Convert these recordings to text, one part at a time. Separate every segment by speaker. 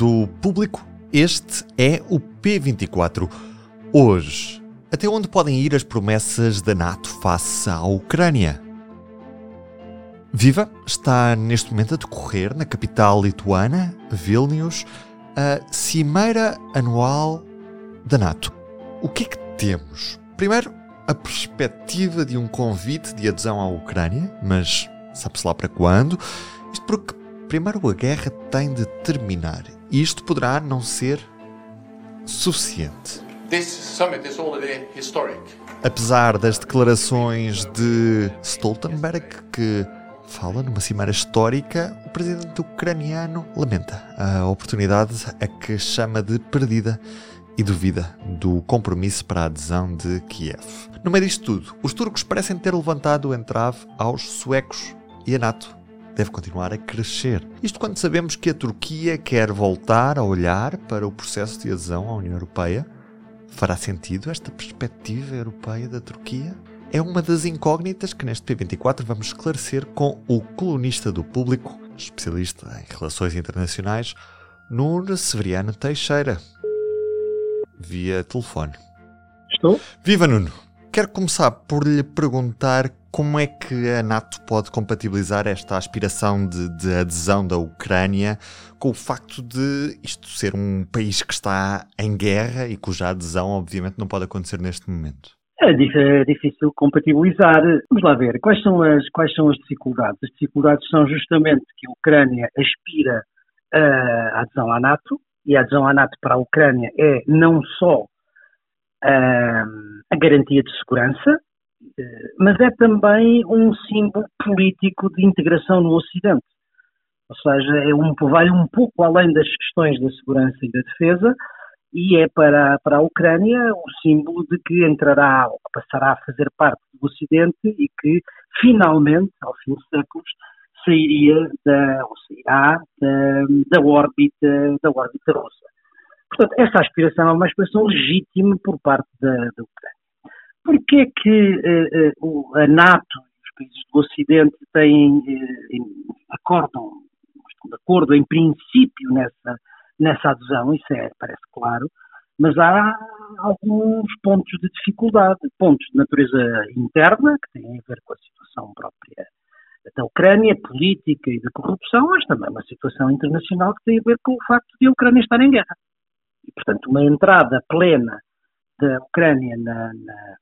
Speaker 1: do público, este é o P24. Hoje, até onde podem ir as promessas da NATO face à Ucrânia? Viva está neste momento a decorrer na capital lituana, Vilnius, a Cimeira Anual da NATO. O que é que temos? Primeiro, a perspectiva de um convite de adesão à Ucrânia, mas sabe-se lá para quando? Isto porque primeiro a guerra tem de terminar. E isto poderá não ser suficiente. Apesar das declarações de Stoltenberg, que fala numa cimeira histórica, o presidente ucraniano lamenta a oportunidade a que chama de perdida e duvida do compromisso para a adesão de Kiev. No meio disto tudo, os turcos parecem ter levantado o entrave aos suecos e a NATO deve continuar a crescer. Isto quando sabemos que a Turquia quer voltar a olhar para o processo de adesão à União Europeia. Fará sentido esta perspectiva europeia da Turquia? É uma das incógnitas que neste P24 vamos esclarecer com o colunista do público, especialista em relações internacionais, Nuno Severiano Teixeira, via telefone.
Speaker 2: Estou?
Speaker 1: Viva Nuno! Quero começar por lhe perguntar como é que a NATO pode compatibilizar esta aspiração de, de, adesão da Ucrânia com o facto de isto ser um país que está em guerra e cuja adesão, obviamente, não pode acontecer neste momento?
Speaker 2: É, é difícil compatibilizar. Vamos lá ver, quais são, as, quais são as dificuldades? As dificuldades são justamente que a Ucrânia aspira à adesão à NATO, e a adesão à NATO para a Ucrânia é não só a garantia de segurança, eh, mas é também um símbolo político de integração no Ocidente. Ou seja, é um, vai um pouco além das questões da segurança e da defesa e é para, para a Ucrânia o símbolo de que entrará ou que passará a fazer parte do Ocidente e que finalmente, ao fim de séculos, sairia da, ou sairá da, da órbita, da órbita russa. Portanto, esta aspiração é uma aspiração legítima por parte da, da Ucrânia. Porquê que uh, uh, a NATO e os países do Ocidente têm, uh, acordam, estão de acordo em princípio nessa, nessa adesão, isso é, parece claro, mas há alguns pontos de dificuldade, pontos de natureza interna, que têm a ver com a situação própria da Ucrânia, política e da corrupção, mas também uma situação internacional que tem a ver com o facto de a Ucrânia estar em guerra. E, portanto, uma entrada plena da Ucrânia na, na,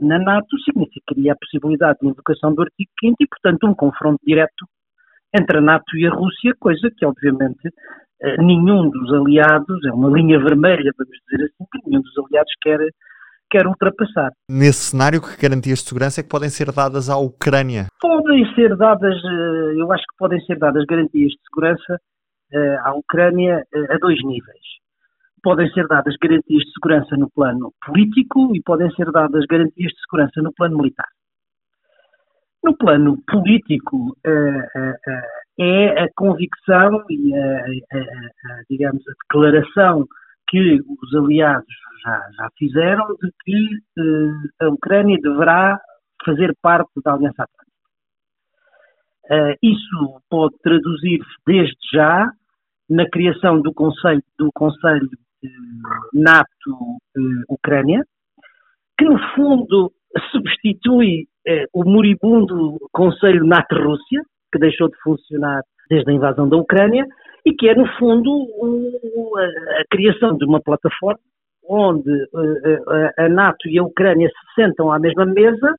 Speaker 2: na NATO significaria a possibilidade de invocação do artigo 5 e, portanto, um confronto direto entre a NATO e a Rússia, coisa que, obviamente, eh, nenhum dos aliados, é uma linha vermelha, vamos dizer assim, que nenhum dos aliados quer, quer ultrapassar.
Speaker 1: Nesse cenário, que garantias de segurança é que podem ser dadas à Ucrânia?
Speaker 2: Podem ser dadas, eh, eu acho que podem ser dadas garantias de segurança eh, à Ucrânia a dois níveis podem ser dadas garantias de segurança no plano político e podem ser dadas garantias de segurança no plano militar. No plano político, eh, eh, eh, é a convicção e a, a, a, digamos, a declaração que os aliados já, já fizeram de que a Ucrânia deverá fazer parte da Aliança Atlântica. isso pode traduzir-se desde já na criação do Conselho, do Conselho NATO-Ucrânia, que no fundo substitui eh, o moribundo Conselho NATO-Rússia, que deixou de funcionar desde a invasão da Ucrânia, e que é, no fundo, a, criação de uma plataforma onde a NATO e a Ucrânia se sentam à mesma mesa,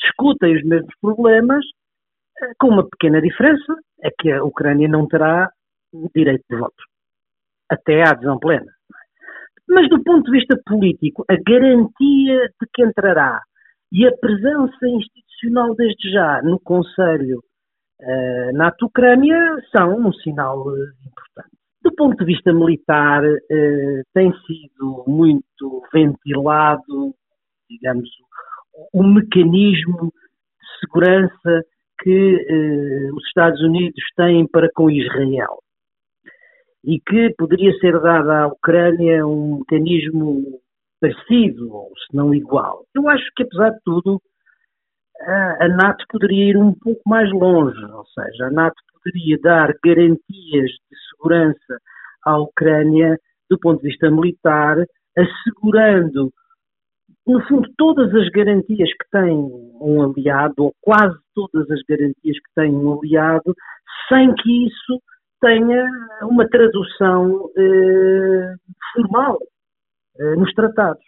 Speaker 2: discutem os mesmos problemas, com uma pequena diferença, é que a Ucrânia não terá direito de voto, até à adesão plena. Mas do ponto de vista político, a garantia de que entrará e a presença institucional desde já no Conselho uh, NATO-Ucrânia são um sinal uh, importante. Do ponto de vista militar, uh, tem sido muito ventilado, digamos, o, o mecanismo de segurança que os Estados Unidos têm para com Israel e que poderia ser dada à Ucrânia um mecanismo parecido, ou se não igual. Eu acho que, apesar de tudo, a, NATO poderia ir um pouco mais longe, ou seja, a NATO poderia dar garantias de segurança à Ucrânia do ponto de vista militar, assegurando, no fundo, todas as garantias que tem um aliado, ou quase todas as garantias que tem um aliado, sem que isso tenha uma tradução eh, formal eh, nos tratados.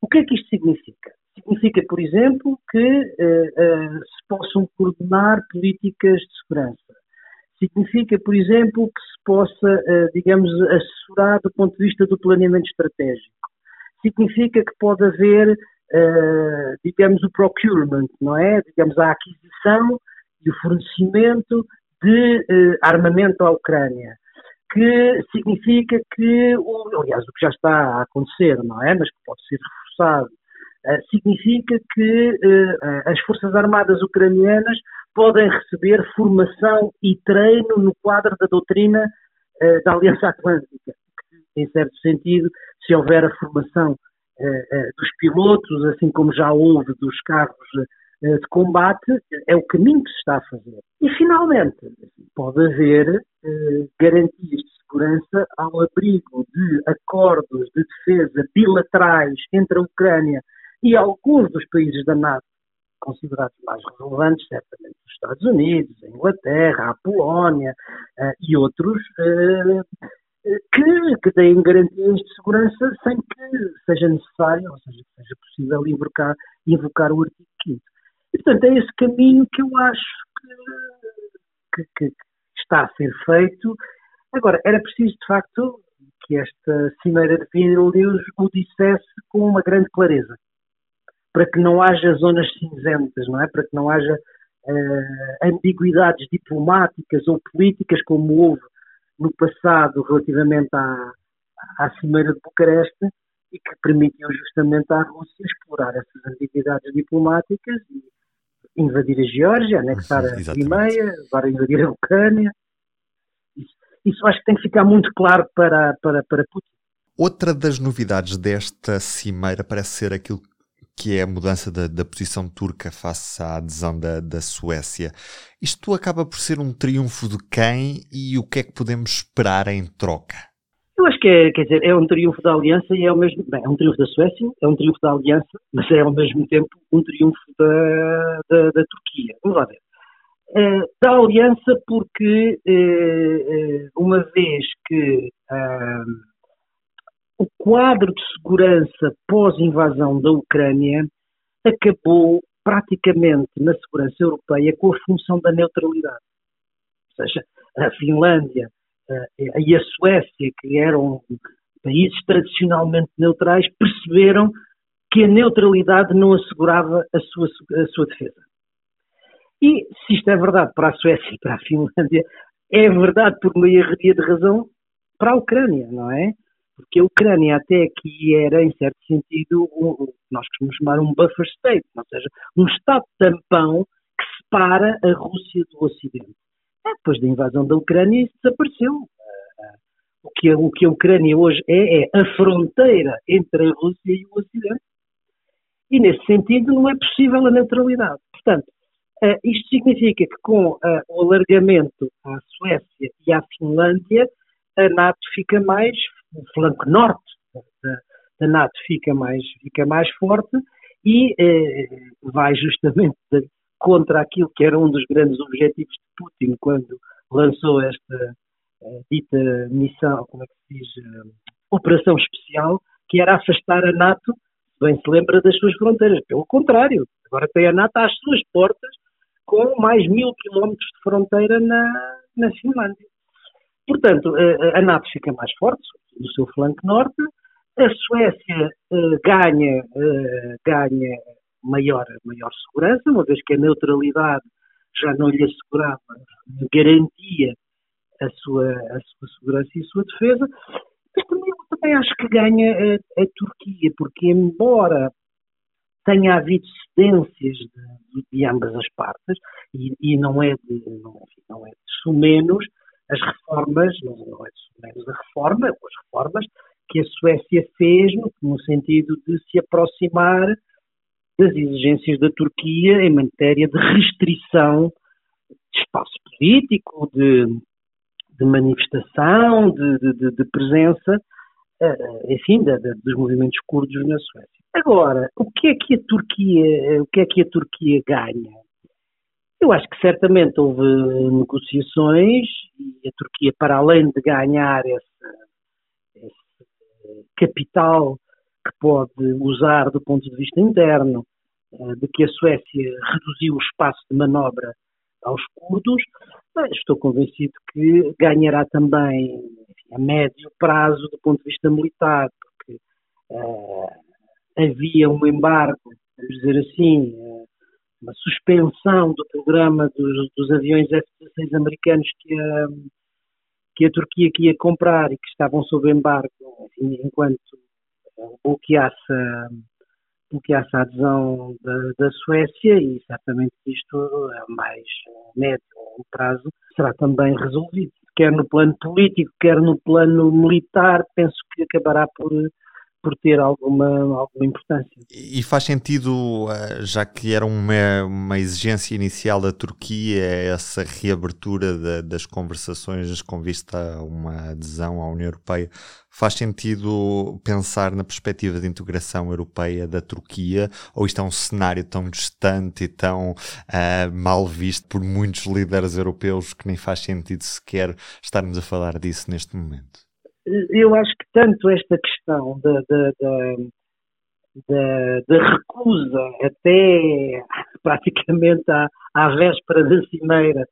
Speaker 2: O que é que isto significa? Significa, por exemplo, que eh, eh se possam coordenar políticas de segurança. Significa, por exemplo, que se possa, eh, digamos, assessorar do ponto de vista do planeamento estratégico. Significa que pode haver, eh, digamos, o procurement, não é? Digamos, a aquisição e o fornecimento de uh, armamento à Ucrânia, que significa que, aliás, o que já está a acontecer, não é? Mas que pode ser reforçado, uh, significa que uh, as Forças Armadas ucranianas podem receber formação e treino no quadro da doutrina da Aliança Atlântica. Em certo sentido, se houver a formação dos pilotos, assim como já houve dos carros eh, de combate é o caminho que se está a fazer. E, finalmente, pode haver eh, garantias de segurança ao abrigo de acordos de defesa bilaterais entre a Ucrânia e alguns dos países da NATO, considerados mais relevantes, certamente os Estados Unidos, a Inglaterra, a Polónia eh, e outros, eh, que, que deem garantias de segurança sem que seja necessário, ou seja, que seja possível invocar, invocar o artigo 5 e, portanto, é esse caminho que eu acho que, que, que está a ser feito. Agora, era preciso, de facto, que esta Cimeira de Vilnius o dissesse com uma grande clareza, para que não haja zonas cinzentas, não é? Para que não haja uh, ambiguidades diplomáticas ou políticas como houve no passado relativamente à, à Cimeira de Bucareste e que permitiu justamente à Rússia explorar essas ambiguidades diplomáticas e invadir a Geórgia, anexar a Crimeia, agora invadir a Ucrânia. Isso, isso, acho que tem que ficar muito claro para, para, para Putin.
Speaker 1: Outra das novidades desta cimeira parece ser aquilo que é a mudança da, da posição turca face à adesão da, da Suécia. Isto acaba por ser um triunfo de quem e o que é que podemos esperar em troca?
Speaker 2: Eu acho que é, quer dizer, é um triunfo da Aliança e é ao mesmo bem, é um triunfo da Suécia, é um triunfo da Aliança, mas é ao mesmo tempo um triunfo da, da, da Turquia. Vamos lá ver. Uh, da Aliança porque uh, uma vez que o quadro de segurança pós-invasão da Ucrânia acabou praticamente na segurança europeia com a função da neutralidade. Ou seja, a Finlândia, e a Suécia, que eram países tradicionalmente neutrais, perceberam que a neutralidade não assegurava a sua, a sua defesa. E se isto é verdade para a Suécia e para a Finlândia, é verdade por uma erraria de razão para a Ucrânia, não é? Porque a Ucrânia até aqui era, em certo sentido, o nós costumamos chamar um buffer state, ou seja, um estado tampão que separa a Rússia do Ocidente. É, depois da invasão da Ucrânia, isso desapareceu. O que, a, o que a Ucrânia hoje é, é a fronteira entre a Rússia e o Ocidente. E, nesse sentido, não é possível a neutralidade. Portanto, isto significa que com o alargamento à Suécia e à Finlândia, a NATO fica mais, o flanco norte da, da NATO fica mais, fica mais forte e uh, vai justamente contra aquilo que era um dos grandes objetivos de Putin quando lançou esta uh, dita missão, como é que se diz, uh, operação especial, que era afastar a NATO, bem se lembra, das suas fronteiras. Pelo contrário, agora tem a NATO às suas portas com mais mil quilómetros de fronteira na, na Finlândia. Portanto, a, a NATO fica mais forte no seu flanco norte, a Suécia uh, ganha, uh, ganha maior, maior segurança, uma vez que a neutralidade já não lhe assegurava, garantia a sua, a sua segurança e a sua defesa, mas também, também acho que ganha a, a Turquia, porque embora tenha havido cedências de, de ambas as partes, e, e não é de, não, não é de menos as reformas, não, não é de menos a reforma, as reformas que a Suécia fez no, no sentido de se aproximar das exigências da Turquia em matéria de restrição de espaço político, de, de manifestação, de, de, de presença, uh, enfim, dos movimentos curdos na Suécia. Agora, o que é que a Turquia, o que é que a Turquia ganha? Eu acho que certamente houve negociações e a Turquia, para além de ganhar esse, esse capital que pode usar do ponto de vista interno, eh, de que a Suécia reduziu o espaço de manobra aos curdos, estou convencido que ganhará também enfim, a médio prazo do ponto de vista militar, porque uh, havia um embargo, vamos dizer assim, uh, uma suspensão do programa dos, dos aviões F-16 americanos que a, que a Turquia queria comprar e que estavam sob embargo enfim, enquanto bloqueasse bloqueasse a adesão da, da, Suécia e certamente isto a mais médio prazo será também resolvido. Quer no plano político, quer no plano militar, penso que acabará por por ter alguma, alguma importância.
Speaker 1: E faz sentido, eh, já que era uma, uma exigência inicial da Turquia, essa reabertura de, das conversações com vista a uma adesão à União Europeia, faz sentido pensar na perspectiva de integração europeia da Turquia, ou isto é um cenário tão distante e tão uh, mal visto por muitos líderes europeus que nem faz sentido sequer estarmos a falar disso neste momento?
Speaker 2: Eu acho que tanto esta questão da, da, da, da, da recusa até praticamente à, à véspera da cimeira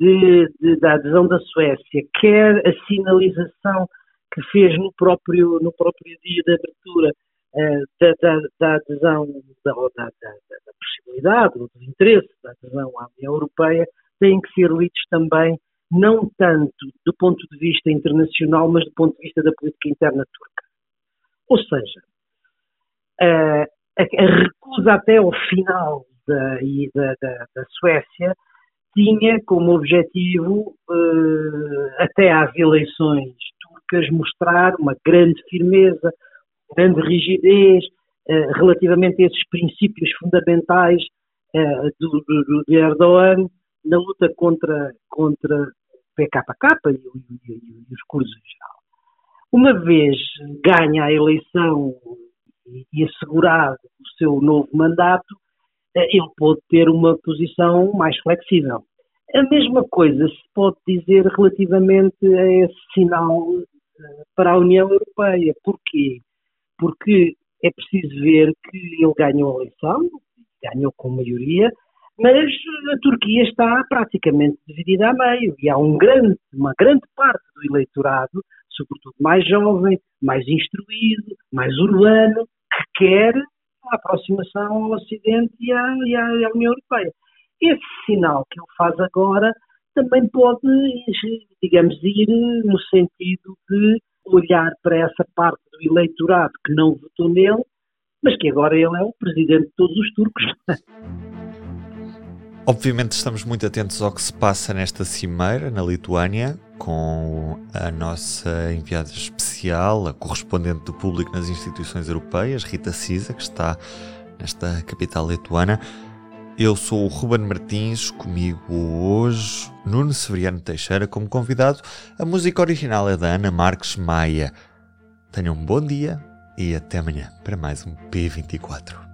Speaker 2: de, de, da adesão da Suécia, quer a sinalização que fez no próprio, no próprio dia de abertura uh, da, da, da, adesão, da, da, da, possibilidade, do interesse da adesão à União Europeia, têm que ser lidos também não tanto do ponto de vista internacional, mas do ponto de vista da política interna turca. Ou seja, a, a recusa até ao final da, da, da, da Suécia tinha como objetivo, uh, até às eleições turcas, mostrar uma grande firmeza, grande rigidez uh, relativamente a esses princípios fundamentais uh, do, do, de Erdogan na luta contra, contra PKK e, e, e os cursos em geral. Uma vez ganha a eleição e assegurado o seu novo mandato, eh, ele pode ter uma posição mais flexível. A mesma coisa se pode dizer relativamente a esse sinal eh, para a União Europeia. Porquê? Porque é preciso ver que ele ganhou a eleição, ganhou com maioria, mas a Turquia está praticamente dividida a meio e há um grande, uma grande parte do eleitorado, sobretudo mais jovem, mais instruído, mais urbano, que quer a aproximação ao Ocidente e à, e à, União Europeia. Esse sinal que ele faz agora também pode, digamos, ir no sentido de olhar para essa parte do eleitorado que não votou nele, mas que agora ele é o presidente de todos os turcos.
Speaker 1: Obviamente estamos muito atentos ao que se passa nesta cimeira na Lituânia, com a nossa enviada especial, a correspondente do público nas instituições europeias, Rita Cisa, que está nesta capital lituana. Eu sou o Ruben Martins, comigo hoje Nuno Severiano Teixeira como convidado. A música original é da Ana Marques Maia. Tenham um bom dia e até amanhã para mais um P24.